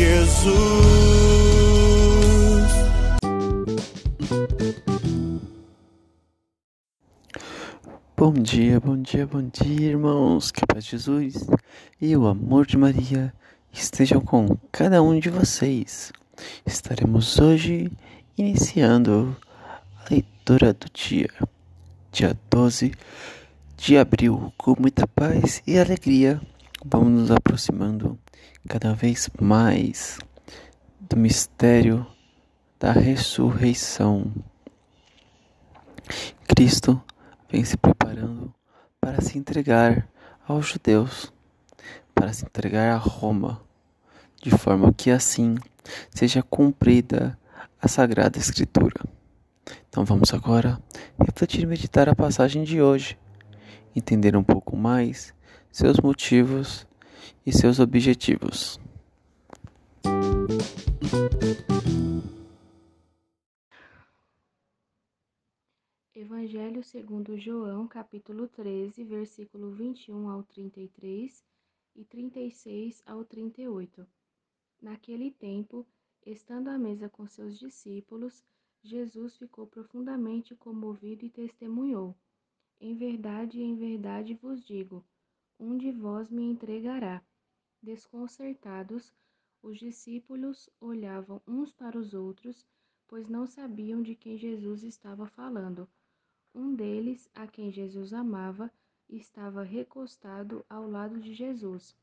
Jesus. Bom dia, bom dia, bom dia, irmãos. Que paz de Jesus e o amor de Maria estejam com cada um de vocês. Estaremos hoje iniciando a leitura do dia, dia 12 de abril. Com muita paz e alegria, vamos nos aproximando cada vez mais do mistério da ressurreição. Cristo vem se preparando para se entregar aos judeus, para se entregar a Roma, de forma que assim seja cumprida a Sagrada Escritura. Então vamos agora refletir e meditar a passagem de hoje, entender um pouco mais seus motivos e seus objetivos. Evangelho segundo João, capítulo 13, versículo 21 ao 33 e 36 ao 38. Naquele tempo, estando à mesa com seus discípulos, Jesus ficou profundamente comovido e testemunhou: Em verdade, em verdade vos digo, um de vós me entregará. Desconcertados, os discípulos olhavam uns para os outros, pois não sabiam de quem Jesus estava falando. Um deles, a quem Jesus amava, estava recostado ao lado de Jesus.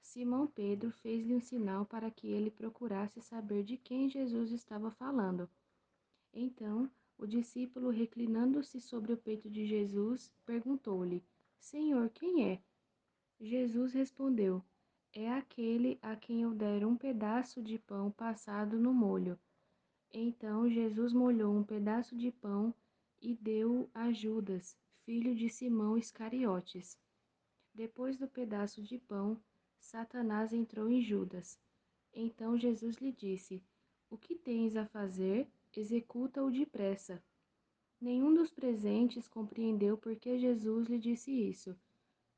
Simão Pedro fez-lhe um sinal para que ele procurasse saber de quem Jesus estava falando. Então, o discípulo, reclinando-se sobre o peito de Jesus, perguntou-lhe: Senhor, quem é? Jesus respondeu: É aquele a quem eu der um pedaço de pão passado no molho. Então Jesus molhou um pedaço de pão e deu-o a Judas, filho de Simão Iscariotes. Depois do pedaço de pão, Satanás entrou em Judas. Então Jesus lhe disse: O que tens a fazer? Executa-o depressa. Nenhum dos presentes compreendeu por que Jesus lhe disse isso.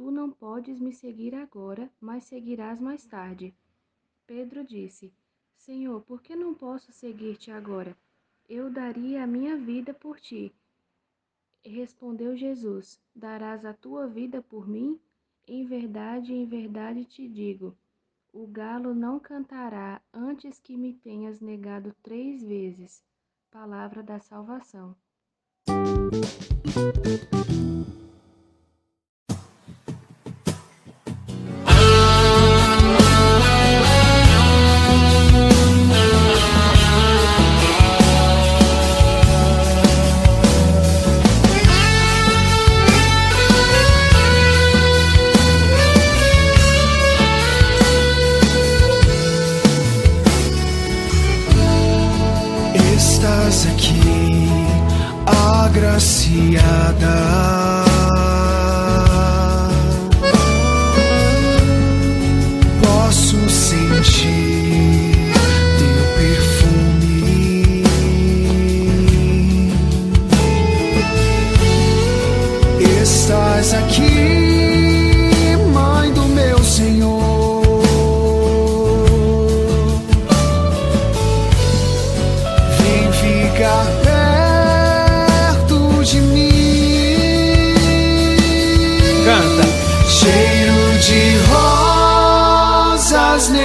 tu não podes me seguir agora, mas seguirás mais tarde. Pedro disse: Senhor, por que não posso seguir-te agora? Eu daria a minha vida por ti. Respondeu Jesus: Darás a tua vida por mim? Em verdade, em verdade te digo: o galo não cantará antes que me tenhas negado três vezes. Palavra da salvação. estás agraciada.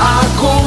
Aku